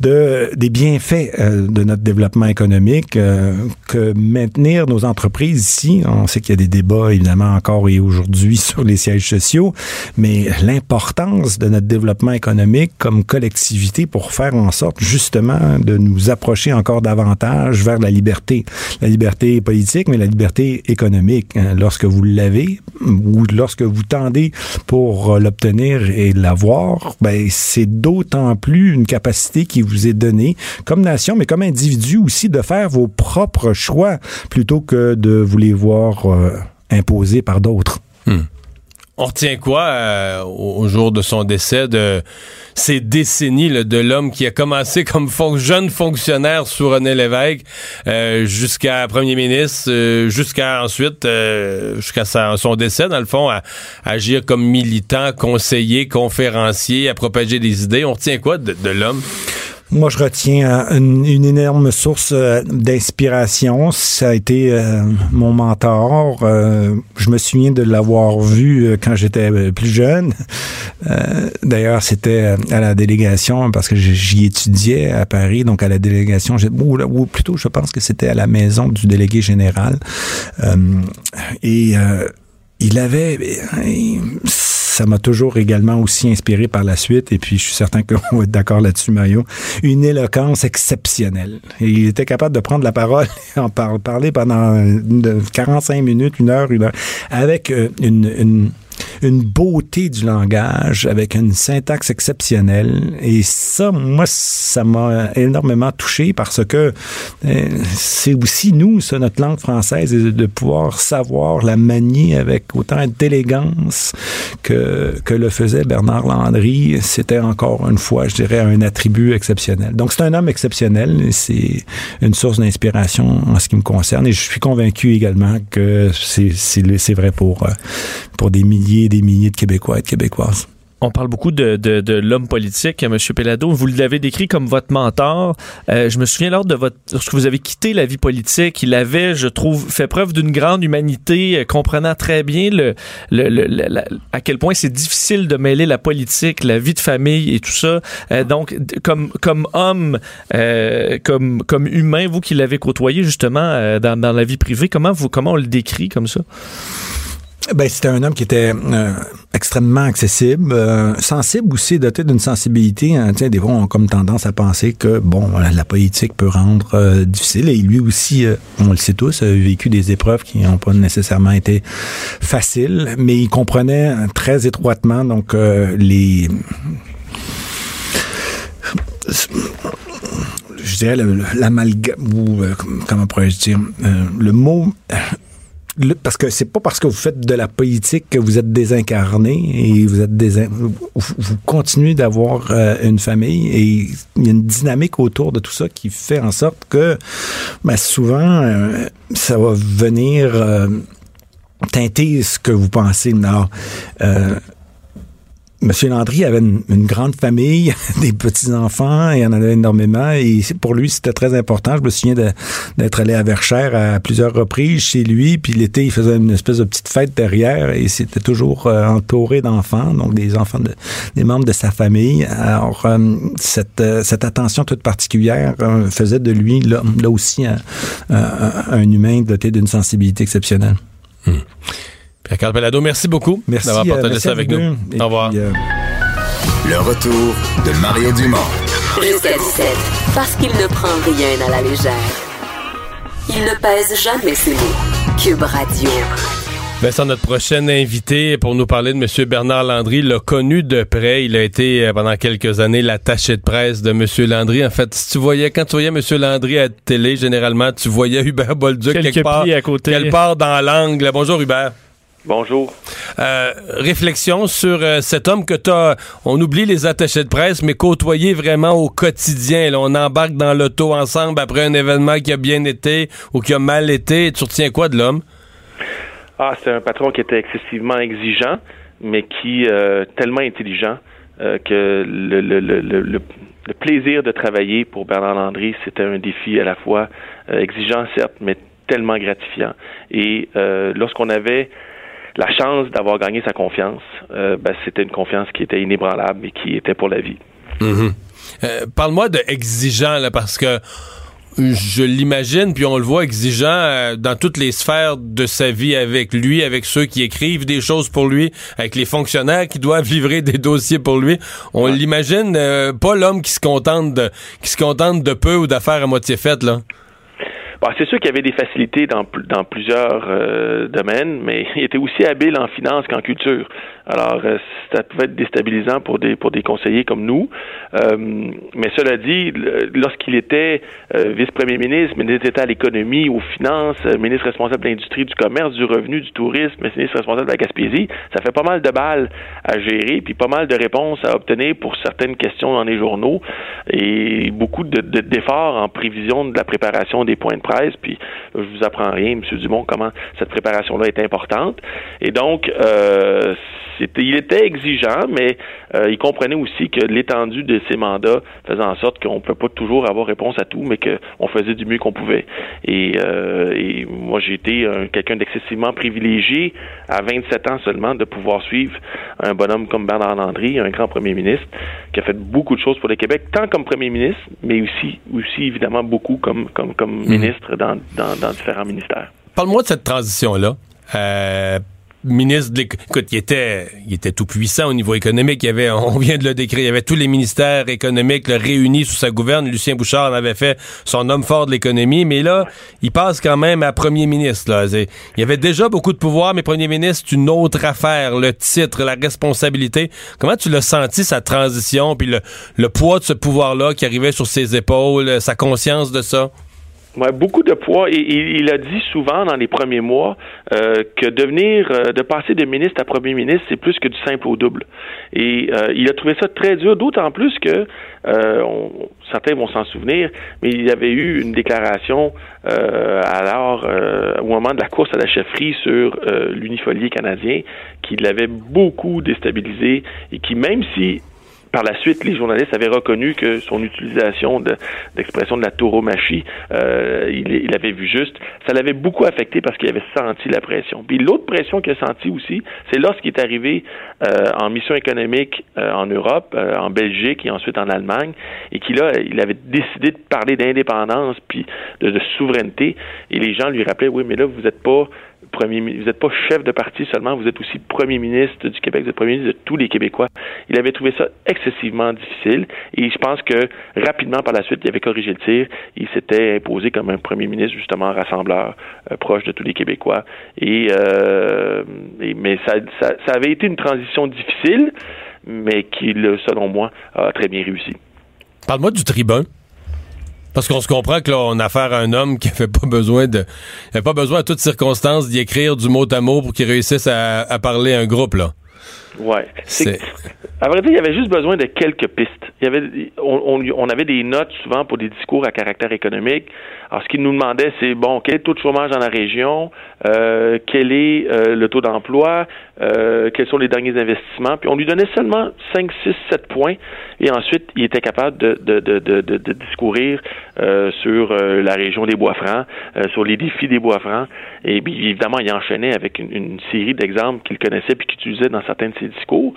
[SPEAKER 8] de des bienfaits euh, de notre développement économique, euh, que maintenir nos entreprises ici, on sait qu'il y a des débats évidemment encore et aujourd'hui sur les sièges sociaux, mais l'importance de notre développement économique comme collectivité pour faire en sorte justement de nous approcher encore davantage vers la liberté. La liberté politique, mais la liberté économique. Lorsque vous l'avez ou lorsque vous tendez pour l'obtenir et l'avoir, ben c'est d'autant plus une capacité qui vous est donnée comme nation, mais comme individu aussi, de faire vos propres choix plutôt que de vous les voir euh, imposés par d'autres.
[SPEAKER 1] Hmm. On retient quoi euh, au jour de son décès de ces décennies de l'homme qui a commencé comme jeune fonctionnaire sous René Lévesque euh, jusqu'à premier ministre, euh, jusqu'à ensuite jusqu'à son décès dans le fond, à, agir comme militant, conseiller, conférencier, à propager des idées. On retient quoi de l'homme?
[SPEAKER 8] Moi, je retiens une, une énorme source euh, d'inspiration. Ça a été euh, mon mentor. Euh, je me souviens de l'avoir vu quand j'étais plus jeune. D'ailleurs, c'était à la délégation parce que j'y étudiais à Paris, donc à la délégation, ou, ou plutôt, je pense que c'était à la maison du délégué général. et il avait ça m'a toujours également aussi inspiré par la suite, et puis je suis certain qu'on va être d'accord là-dessus, Mario, une éloquence exceptionnelle. Il était capable de prendre la parole et en parler pendant 45 minutes, une heure, une heure, avec une, une une beauté du langage avec une syntaxe exceptionnelle. Et ça, moi, ça m'a énormément touché parce que euh, c'est aussi nous, ça, notre langue française, de pouvoir savoir la manier avec autant d'élégance que, que le faisait Bernard Landry. C'était encore une fois, je dirais, un attribut exceptionnel. Donc, c'est un homme exceptionnel. C'est une source d'inspiration en ce qui me concerne. Et je suis convaincu également que c'est vrai pour, euh, pour des milliers et des milliers de Québécois et de Québécoises.
[SPEAKER 2] On parle beaucoup de, l'homme politique, M. Pelado. Vous l'avez décrit comme votre mentor. Euh, je me souviens lors de votre, lorsque vous avez quitté la vie politique, il avait, je trouve, fait preuve d'une grande humanité, euh, comprenant très bien le, à quel point c'est difficile de mêler la politique, la vie de famille et tout ça. Euh, donc, comme homme, comme humain, vous qui l'avez côtoyé justement dans, dans la vie privée, comment vous comment on le décrit comme ça?
[SPEAKER 8] Ben, c'était un homme qui était euh, extrêmement accessible, euh, sensible aussi, doté d'une sensibilité. Hein, des fois, on a comme tendance à penser que, bon, la politique peut rendre euh, difficile. Et lui aussi, on le sait tous, a vécu des épreuves qui n'ont pas nécessairement été faciles, mais il comprenait très étroitement, donc, les... Je dirais l'amalgame, ou comment pourrais-je dire, le mot parce que c'est pas parce que vous faites de la politique que vous êtes désincarné et vous êtes vous continuez d'avoir euh, une famille et il y a une dynamique autour de tout ça qui fait en sorte que ben, souvent euh, ça va venir euh, teinter ce que vous pensez. Monsieur Landry avait une, grande famille, des petits-enfants, il en avait énormément, et pour lui, c'était très important. Je me souviens d'être allé à Verchères à plusieurs reprises chez lui, puis l'été, il faisait une espèce de petite fête derrière, et c'était toujours euh, entouré d'enfants, donc des enfants, de, des membres de sa famille. Alors, euh, cette, euh, cette attention toute particulière faisait de lui, là, aussi, un, humain doté d'une sensibilité exceptionnelle.
[SPEAKER 1] Hmm. Pelado, merci beaucoup d'avoir partagé euh, ça avec nous. Au revoir. Euh,
[SPEAKER 4] Le retour de Mario Dumont.
[SPEAKER 5] Jusqu'à 17, parce qu'il ne prend rien à la légère. Il ne pèse jamais ses mots. Cube Radio.
[SPEAKER 1] Vincent, notre prochain invité pour nous parler de M. Bernard Landry l'a connu de près. Il a été euh, pendant quelques années l'attaché de presse de M. Landry. En fait, si tu voyais, quand tu voyais M. Landry à la télé, généralement, tu voyais Hubert Bolduc quelque part, à côté. quelque part dans l'angle. Bonjour Hubert.
[SPEAKER 9] Bonjour.
[SPEAKER 1] Euh, réflexion sur euh, cet homme que tu as, on oublie les attachés de presse, mais côtoyer vraiment au quotidien. Là, on embarque dans l'auto ensemble après un événement qui a bien été ou qui a mal été. Tu retiens quoi de l'homme?
[SPEAKER 9] Ah, c'est un patron qui était excessivement exigeant, mais qui euh, tellement intelligent que le, le, le, le, plaisir de travailler pour Bernard Landry, c'était un défi à la fois exigeant, certes, mais tellement gratifiant. Et lorsqu'on avait la chance d'avoir gagné sa confiance, euh, ben, c'était une confiance qui était inébranlable et qui était pour la vie.
[SPEAKER 1] Mhm. Euh, parle-moi de exigeant, là, parce que je l'imagine, puis on le voit exigeant euh, dans toutes les sphères de sa vie avec lui, avec ceux qui écrivent des choses pour lui, avec les fonctionnaires qui doivent livrer des dossiers pour lui. On l'imagine pas l'homme qui se contente de qui se contente de peu ou d'affaires à moitié faites là.
[SPEAKER 9] Bon, c'est sûr qu'il y avait des facilités dans, dans plusieurs euh, domaines, mais il était aussi habile en finance qu'en culture. Alors, euh, ça pouvait être déstabilisant pour des pour des conseillers comme nous. Euh, mais cela dit, lorsqu'il était vice-premier ministre, ministre d'État à l'économie, aux finances, ministre responsable de l'industrie, du commerce, du revenu, du tourisme, ministre responsable de la Gaspésie, ça fait pas mal de balles à gérer, puis pas mal de réponses à obtenir pour certaines questions dans les journaux, et beaucoup de d'efforts en prévision de la préparation des points de presse. Puis, je vous apprends rien, M. Dumont, comment cette préparation-là est importante. Et donc, euh, il était exigeant, mais euh, il comprenait aussi que l'étendue de ses mandats faisait en sorte qu'on ne peut pas toujours avoir réponse à tout, mais qu'on faisait du mieux qu'on pouvait. Et, euh, moi, j'ai été quelqu'un d'excessivement privilégié à 27 ans seulement de pouvoir suivre un bonhomme comme Bernard Landry, un grand premier ministre, qui a fait beaucoup de choses pour le Québec, tant comme premier ministre, mais aussi, aussi évidemment beaucoup comme, comme, comme mhm. ministre dans, dans, différents ministères.
[SPEAKER 1] Parle-moi de cette transition-là. Euh, ministre de l'éc- Écoute, il était, il était tout puissant au niveau économique. Il avait, on vient de le décrire, il y avait tous les ministères économiques réunis sous sa gouverne. Lucien Bouchard en avait fait son homme fort de l'économie. Mais là, il passe quand même à premier ministre. Là. Il y avait déjà beaucoup de pouvoir, mais premier ministre, c'est une autre affaire. Le titre, la responsabilité. Comment tu l'as senti, sa transition, puis le, le poids de ce pouvoir-là qui arrivait sur ses épaules, sa conscience de ça?
[SPEAKER 9] Ouais, beaucoup de poids et, il a dit souvent dans les premiers mois euh, que devenir, euh, de passer de ministre à premier ministre, c'est plus que du simple au double. Et euh, il a trouvé ça très dur, d'autant plus que euh, certains vont s'en souvenir, mais il avait eu une déclaration euh, alors euh, au moment de la course à la chefferie sur l'unifolier canadien qui l'avait beaucoup déstabilisé et qui même si par la suite, les journalistes avaient reconnu que son utilisation de- d'expression de, la tauromachie, euh, il, avait vu juste, ça l'avait beaucoup affecté parce qu'il avait senti la pression. Puis l'autre pression qu'il a senti aussi, c'est lorsqu'il est arrivé euh, en mission économique euh, en Europe, euh, en Belgique et ensuite en Allemagne, et qu'il il avait décidé de parler d'indépendance puis de, de souveraineté, et les gens lui rappelaient, oui, mais là, vous n'êtes pas vous n'êtes pas chef de parti seulement, vous êtes aussi premier ministre du Québec, vous êtes premier ministre de tous les Québécois. Il avait trouvé ça excessivement difficile et je pense que rapidement par la suite, il avait corrigé le tir. Il s'était imposé comme un premier ministre justement rassembleur euh, proche de tous les Québécois. Et, euh, mais ça, ça, avait été une transition difficile, mais qui, selon moi, a très bien réussi.
[SPEAKER 1] Parle-moi du tribun. Parce qu'on se comprend que là, a affaire à un homme qui avait pas besoin de, il avait pas besoin à toutes circonstances d'y écrire du mot à mot pour qu'il réussisse à, à parler à un groupe là.
[SPEAKER 9] Ouais.
[SPEAKER 1] C'est-
[SPEAKER 9] À vrai dire, il y avait juste besoin de quelques pistes. Il y avait, on, on, on avait des notes souvent pour des discours à caractère économique. Alors, ce qu'il nous demandait, c'est bon, quel est le taux de chômage dans la région, euh, quel est euh, le taux d'emploi, euh, quels sont les derniers investissements? Puis on lui donnait seulement 5, 6, 7 points. Et ensuite, il était capable de, de, de, de, de, de discourir sur la région des Bois-Francs, euh, sur les défis des Bois-Francs. Et puis, évidemment, il enchaînait avec une, une série d'exemples qu'il connaissait puis qu'il utilisait dans certains de ses discours.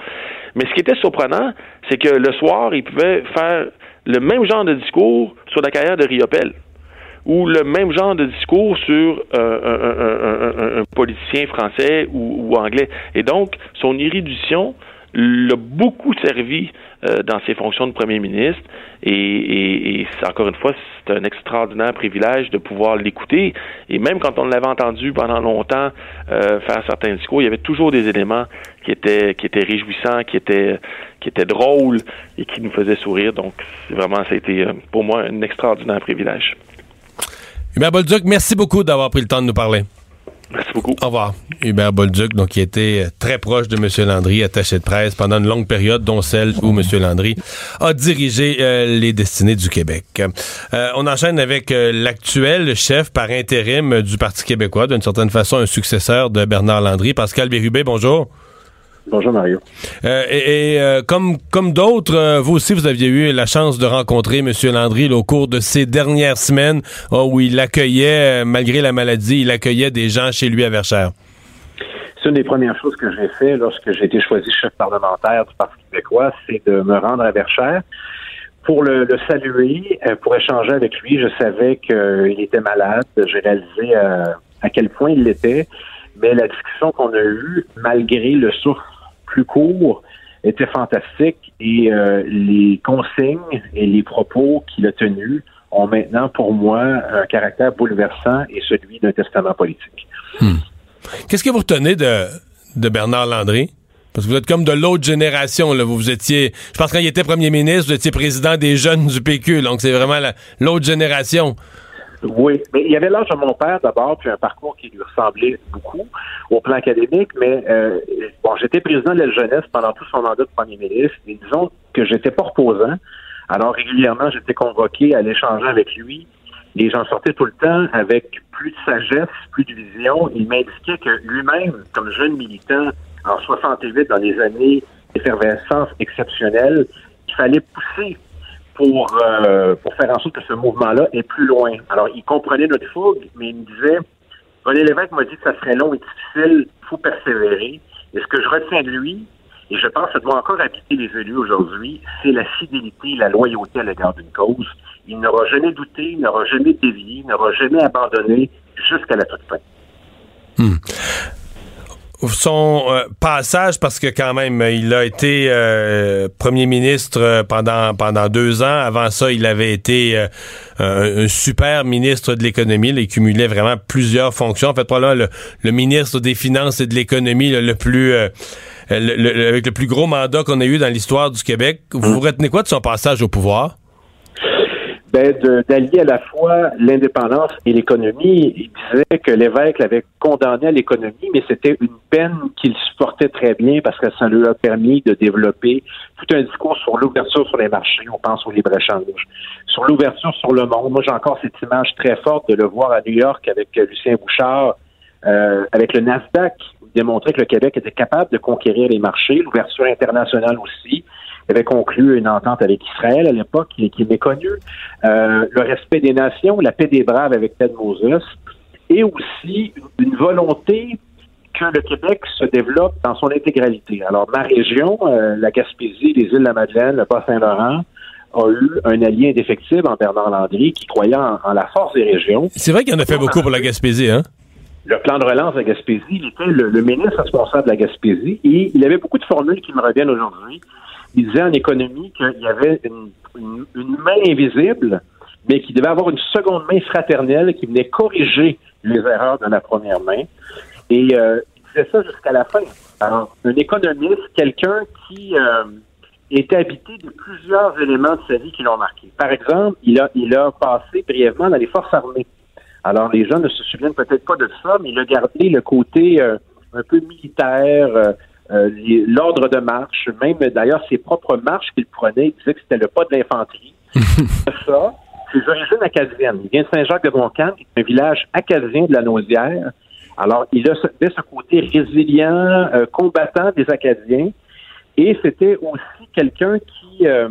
[SPEAKER 9] Mais ce qui était surprenant, c'est que le soir, il pouvait faire le même genre de discours sur la carrière de Riopel ou le même genre de discours sur euh, un, politicien français ou, ou anglais. Et donc, son érudition l'a beaucoup servi euh, dans ses fonctions de premier ministre. Et, et, et encore une fois, c'est un extraordinaire privilège de pouvoir l'écouter. Et même quand on l'avait entendu pendant longtemps euh, faire certains discours, il y avait toujours des éléments qui étaient qui étaient réjouissants, qui étaient qui étaient drôles et qui nous faisaient sourire. Donc, c'est vraiment, ça a été euh, pour moi un extraordinaire privilège.
[SPEAKER 1] Hubert Bolduc, merci beaucoup d'avoir pris le temps de nous parler.
[SPEAKER 9] Merci beaucoup.
[SPEAKER 1] Au revoir. Hubert Bolduc, donc, qui était euh, très proche de M. Landry, attaché de presse pendant une longue période, dont celle où M. Landry a dirigé euh, les destinées du Québec. Euh, on enchaîne avec l'actuel chef par intérim du Parti québécois, d'une certaine façon un successeur de Bernard Landry. Pascal Bérubé, bonjour.
[SPEAKER 10] Bonjour Mario.
[SPEAKER 1] Euh, et et, euh, comme, comme d'autres, euh, vous aussi, vous aviez eu la chance de rencontrer M. Landry là, au cours de ces dernières semaines euh, où il accueillait, euh, malgré la maladie, il accueillait des gens chez lui à Verchères.
[SPEAKER 10] C'est une des premières choses que j'ai fait lorsque j'ai été choisi chef parlementaire du Parti québécois, c'est de me rendre à Verchères pour le, le saluer, euh, pour échanger avec lui. Je savais qu'il était malade. J'ai réalisé à quel point il l'était. Mais la discussion qu'on a eue, malgré le souffle plus court, était fantastique et euh, les consignes et les propos qu'il a tenus ont maintenant pour moi un caractère bouleversant et celui d'un testament politique.
[SPEAKER 1] Qu'est-ce que vous retenez de, de Bernard Landry? Parce que vous êtes comme de l'autre génération. Vous, vous étiez, je pense quand il était premier ministre, vous étiez président des jeunes du PQ. Donc c'est vraiment la- l'autre génération.
[SPEAKER 10] Oui, mais il y avait l'âge de mon père d'abord, puis un parcours qui lui ressemblait beaucoup au plan académique, mais euh, bon, j'étais président de la jeunesse pendant tout son mandat de premier ministre, et disons que j'étais pas reposant. Alors régulièrement, j'étais convoqué à l'échanger avec lui. Les gens sortaient tout le temps avec plus de sagesse, plus de vision. Il m'indiquait que lui-même, comme jeune militant en 68, dans les années d'effervescence exceptionnelle, il fallait pousser pour, euh, pour faire en sorte que ce mouvement-là est plus loin. Alors, il comprenait notre fougue, mais il me disait, René Lévesque m'a dit que ça serait long et difficile, il faut persévérer. Et ce que je retiens de lui, et je pense que ça doit encore habiter les élus aujourd'hui, c'est la fidélité, la loyauté à l'égard d'une cause. Il n'aura jamais douté, il n'aura jamais dévié, il n'aura jamais abandonné jusqu'à la toute fin.
[SPEAKER 1] Son euh, passage, parce que quand même, il a été euh, premier ministre pendant pendant deux ans. Avant ça, il avait été euh, un, un super ministre de l'économie. Il cumulait vraiment plusieurs fonctions. En fait, probablement le, le ministre des Finances et de l'économie le, le plus euh, le- le- avec le plus gros mandat qu'on a eu dans l'histoire du Québec. Vous vous retenez quoi de son passage au pouvoir?
[SPEAKER 10] Ben, d'allier à la fois l'indépendance et l'économie. Il disait que l'évêque l'avait condamné à l'économie, mais c'était une peine qu'il supportait très bien parce que ça lui a permis de développer tout un discours sur l'ouverture sur les marchés. On pense au libre-échange, sur l'ouverture sur le monde. Moi, j'ai encore cette image très forte de le voir à New York avec Lucien Bouchard, euh, avec le Nasdaq, démontrait que le Québec était capable de conquérir les marchés, l'ouverture internationale aussi. Il avait conclu une entente avec Israël à l'époque, qui, qui est méconnue. Euh, le respect des nations, la paix des braves avec Ted Moses, et aussi une, une volonté que le Québec se développe dans son intégralité. Alors, ma région, euh, la Gaspésie, les îles de la Madeleine, le Bas-Saint-Laurent, a eu un allié indéfectible en Bernard Landry qui croyait en, en la force des régions.
[SPEAKER 1] C'est vrai qu'il en a fait beaucoup pour la Gaspésie, hein?
[SPEAKER 10] Le plan de relance de la Gaspésie, il était le, le ministre responsable de la Gaspésie et il avait beaucoup de formules qui me reviennent aujourd'hui. Il disait en économie qu'il y avait une, main invisible, mais qu'il devait avoir une seconde main fraternelle qui venait corriger les erreurs de la première main. Et euh, il disait ça jusqu'à la fin. Alors, un économiste, quelqu'un qui euh, était habité de plusieurs éléments de sa vie qui l'ont marqué. Par exemple, il a, il a passé brièvement dans les forces armées. Alors, les gens ne se souviennent peut-être pas de ça, mais il a gardé le côté euh, un peu militaire, euh, l'ordre de marche, même d'ailleurs ses propres marches qu'il prenait, il disait que c'était le pas de l'infanterie. ça, ses origines acadiennes. Il vient de Saint-Jacques-de-Montcalm, qui est un village acadien de la Naudière. Alors, il a ce côté résilient, euh, combattant des Acadiens. Et c'était aussi quelqu'un qui, euh,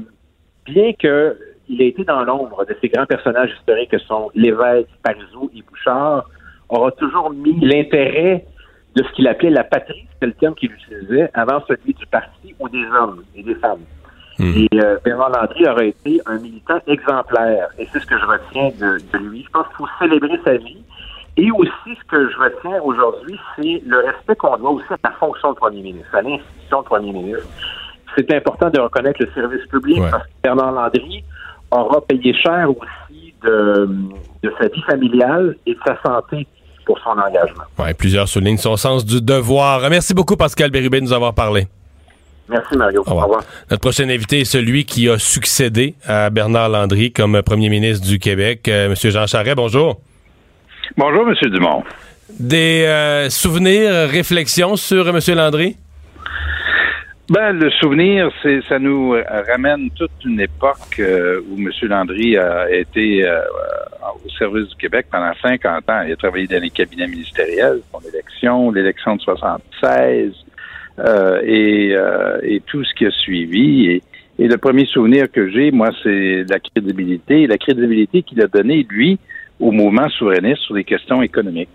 [SPEAKER 10] bien que il a été dans l'ombre de ces grands personnages historiques que sont l'évêque, Parizeau et Bouchard, aura toujours mis l'intérêt de ce qu'il appelait la patrie, c'était le terme qu'il utilisait, avant celui du parti ou des hommes et des femmes. Et euh, Bernard Landry aurait été un militant exemplaire. Et c'est ce que je retiens de, de lui. Je pense qu'il faut célébrer sa vie. Et aussi, ce que je retiens aujourd'hui, c'est le respect qu'on doit aussi à la fonction de premier ministre, à l'institution de premier ministre. C'est important de reconnaître le service public parce que Bernard Landry aura payé cher aussi de, de sa vie familiale et de sa santé pour son engagement.
[SPEAKER 1] Ouais, plusieurs soulignent son sens du devoir. Merci beaucoup, Pascal Bérubé, de nous avoir parlé.
[SPEAKER 10] Merci, Mario. Au revoir.
[SPEAKER 1] Notre prochain invité est celui qui a succédé à Bernard Landry comme premier ministre du Québec, euh, M. Jean Charest. Bonjour.
[SPEAKER 11] Bonjour, M. Dumont.
[SPEAKER 1] Des euh, souvenirs, réflexions sur euh, M. Landry?
[SPEAKER 11] Ben, le souvenir, c'est ça nous euh, ramène toute une époque euh, où M. Landry a été euh, au service du Québec pendant 50 ans. Il a travaillé dans les cabinets ministériels, son élection, l'élection de 76 euh, et, et tout ce qui a suivi. Et, et le premier souvenir que j'ai, moi, c'est la crédibilité, la crédibilité qu'il a donnée, lui, au mouvement souverainiste sur les questions économiques.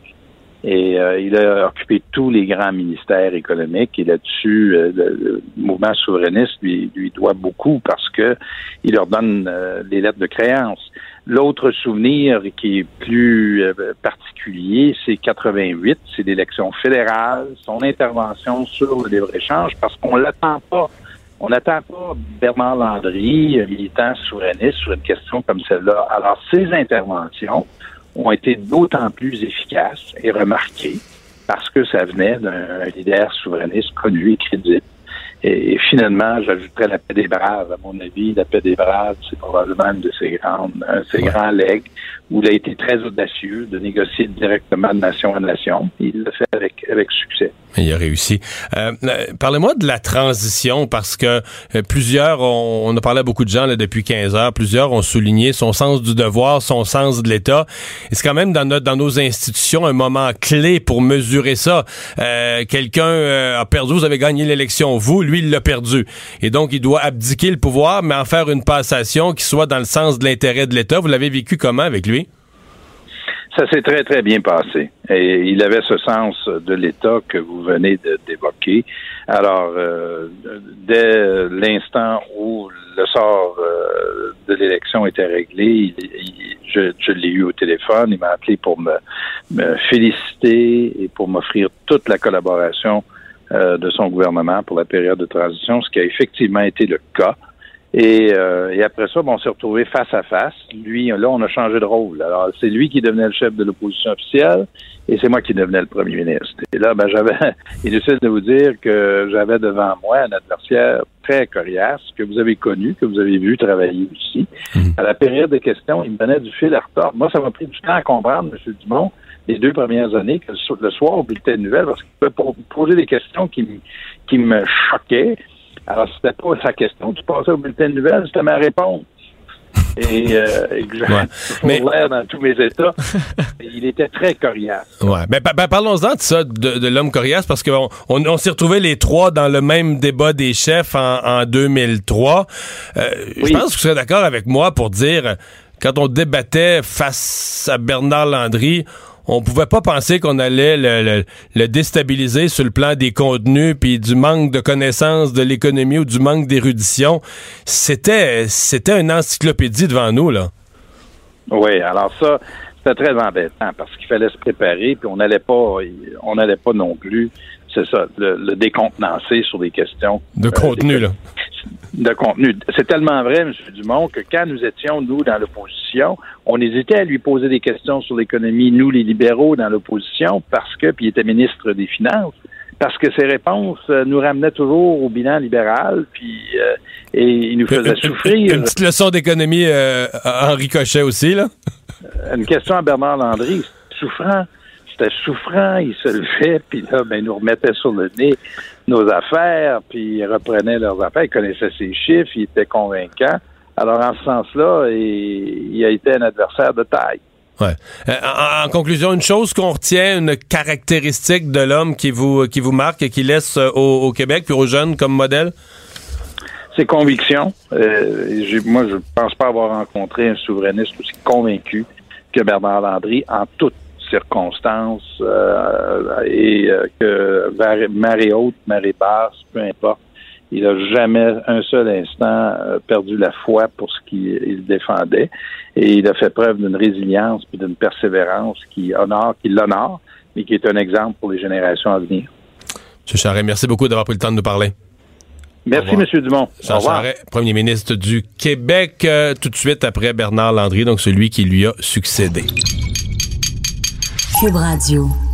[SPEAKER 11] Et euh, il a occupé tous les grands ministères économiques et là-dessus, euh, le, mouvement souverainiste lui, lui doit beaucoup parce que il leur donne euh, les lettres de créance. L'autre souvenir qui est plus euh, particulier, c'est 88, c'est l'élection fédérale, son intervention sur le libre-échange, parce qu'on l'attend pas. On n'attend pas Bernard Landry, militant souverainiste, sur une question comme celle-là. Alors, ces interventions, ont été d'autant plus efficaces et remarquées parce que ça venait d'un leader souverainiste connu et crédible. Et, finalement, j'ajouterais la paix des braves. À mon avis, la paix des braves, c'est probablement une de ses grandes, ses grands legs où il a été très audacieux de négocier directement de nation à nation. Il l'a fait avec, avec succès.
[SPEAKER 1] Il a réussi. Euh, Parlez-moi de la transition parce que euh, plusieurs, ont, on a parlé à beaucoup de gens là, depuis 15 heures, plusieurs ont souligné son sens du devoir, son sens de l'État. C'est quand même dans, notre, dans nos institutions un moment clé pour mesurer ça. Euh, Quelqu'un euh, a perdu, vous avez gagné l'élection, vous, lui, il l'a perdu. Et donc, il doit abdiquer le pouvoir, mais en faire une passation qui soit dans le sens de l'intérêt de l'État. Vous l'avez vécu comment avec lui?
[SPEAKER 11] Ça s'est très, très bien passé. Et il avait ce sens de l'État que vous venez d'évoquer. Alors, euh, dès l'instant où le sort euh, de l'élection était réglé, je, l'ai eu au téléphone. Il m'a appelé pour me, féliciter et pour m'offrir toute la collaboration euh, de son gouvernement pour la période de transition, ce qui a effectivement été le cas. Et, euh, et, après ça, bon, on s'est retrouvés face à face. Lui, là, on a changé de rôle. Alors, c'est lui qui devenait le chef de l'opposition officielle et c'est moi qui devenais le premier ministre. Et là, ben, j'avais, inutile de vous dire que j'avais devant moi un adversaire très coriace que vous avez connu, que vous avez vu travailler ici. Mhm. À la période de questions, il me donnait du fil à retard. Moi, ça m'a pris du temps à comprendre, M. Dumont, les deux premières années, que le soir, au bulletin de nouvelles, parce qu'il pouvait poser des questions qui, qui me choquaient. Alors, c'était pas sa question. Tu passais au bulletin de nouvelles, c'était ma réponse. Et euh, ouais. l'air dans tous mes états. il était très coriace.
[SPEAKER 1] Ouais. Ben, ben, parlons-en de ça, de, de l'homme coriace, parce qu'on on, on s'est retrouvés les trois dans le même débat des chefs en, en 2003. Euh, Je pense que vous serez d'accord avec moi pour dire, quand on débattait face à Bernard Landry, on pouvait pas penser qu'on allait le, déstabiliser sur le plan des contenus puis du manque de connaissances de l'économie ou du manque d'érudition. C'était c'était une encyclopédie devant nous là.
[SPEAKER 11] Oui, alors ça c'était très embêtant parce qu'il fallait se préparer puis on n'allait pas on n'allait pas non plus c'est ça le, décontenancer sur des questions
[SPEAKER 1] de contenu euh, là
[SPEAKER 11] de contenu. C'est tellement vrai, M. Dumont, que quand nous étions, nous, dans l'opposition, on hésitait à lui poser des questions sur l'économie, nous, les libéraux, dans l'opposition, parce que, puis il était ministre des Finances, parce que ses réponses euh, nous ramenaient toujours au bilan libéral, puis euh, et il nous faisait souffrir.
[SPEAKER 1] Une petite leçon d'économie euh, à Henri Cochet aussi, là?
[SPEAKER 11] Une question à Bernard Landry, souffrant c'était souffrant, il se levait, puis là, ben, il nous remettait sur le nez nos affaires, puis il reprenait leurs affaires, il connaissait ses chiffres, il était convaincant. Alors, en ce sens-là, il, il a été un adversaire de taille.
[SPEAKER 1] Ouais. Euh, en, conclusion, une chose qu'on retient, une caractéristique de l'homme qui vous qui vous marque et qui laisse euh, au, Québec puis aux jeunes comme modèle?
[SPEAKER 11] Ses convictions. Euh, moi, je pense pas avoir rencontré un souverainiste aussi convaincu que Bernard Landry en toute circonstances euh, et euh, que marée haute, marée basse, peu importe, il n'a jamais un seul instant euh, perdu la foi pour ce qu'il défendait et il a fait preuve d'une résilience et d'une persévérance qui honore, qui l'honore, mais qui est un exemple pour les générations à venir.
[SPEAKER 1] M. Charret, merci beaucoup d'avoir pris le temps de nous parler.
[SPEAKER 11] Merci, M. Dumont.
[SPEAKER 1] Jean Charest, premier ministre du Québec, tout de suite après Bernard Landry, donc celui qui lui a succédé. Cube Radio.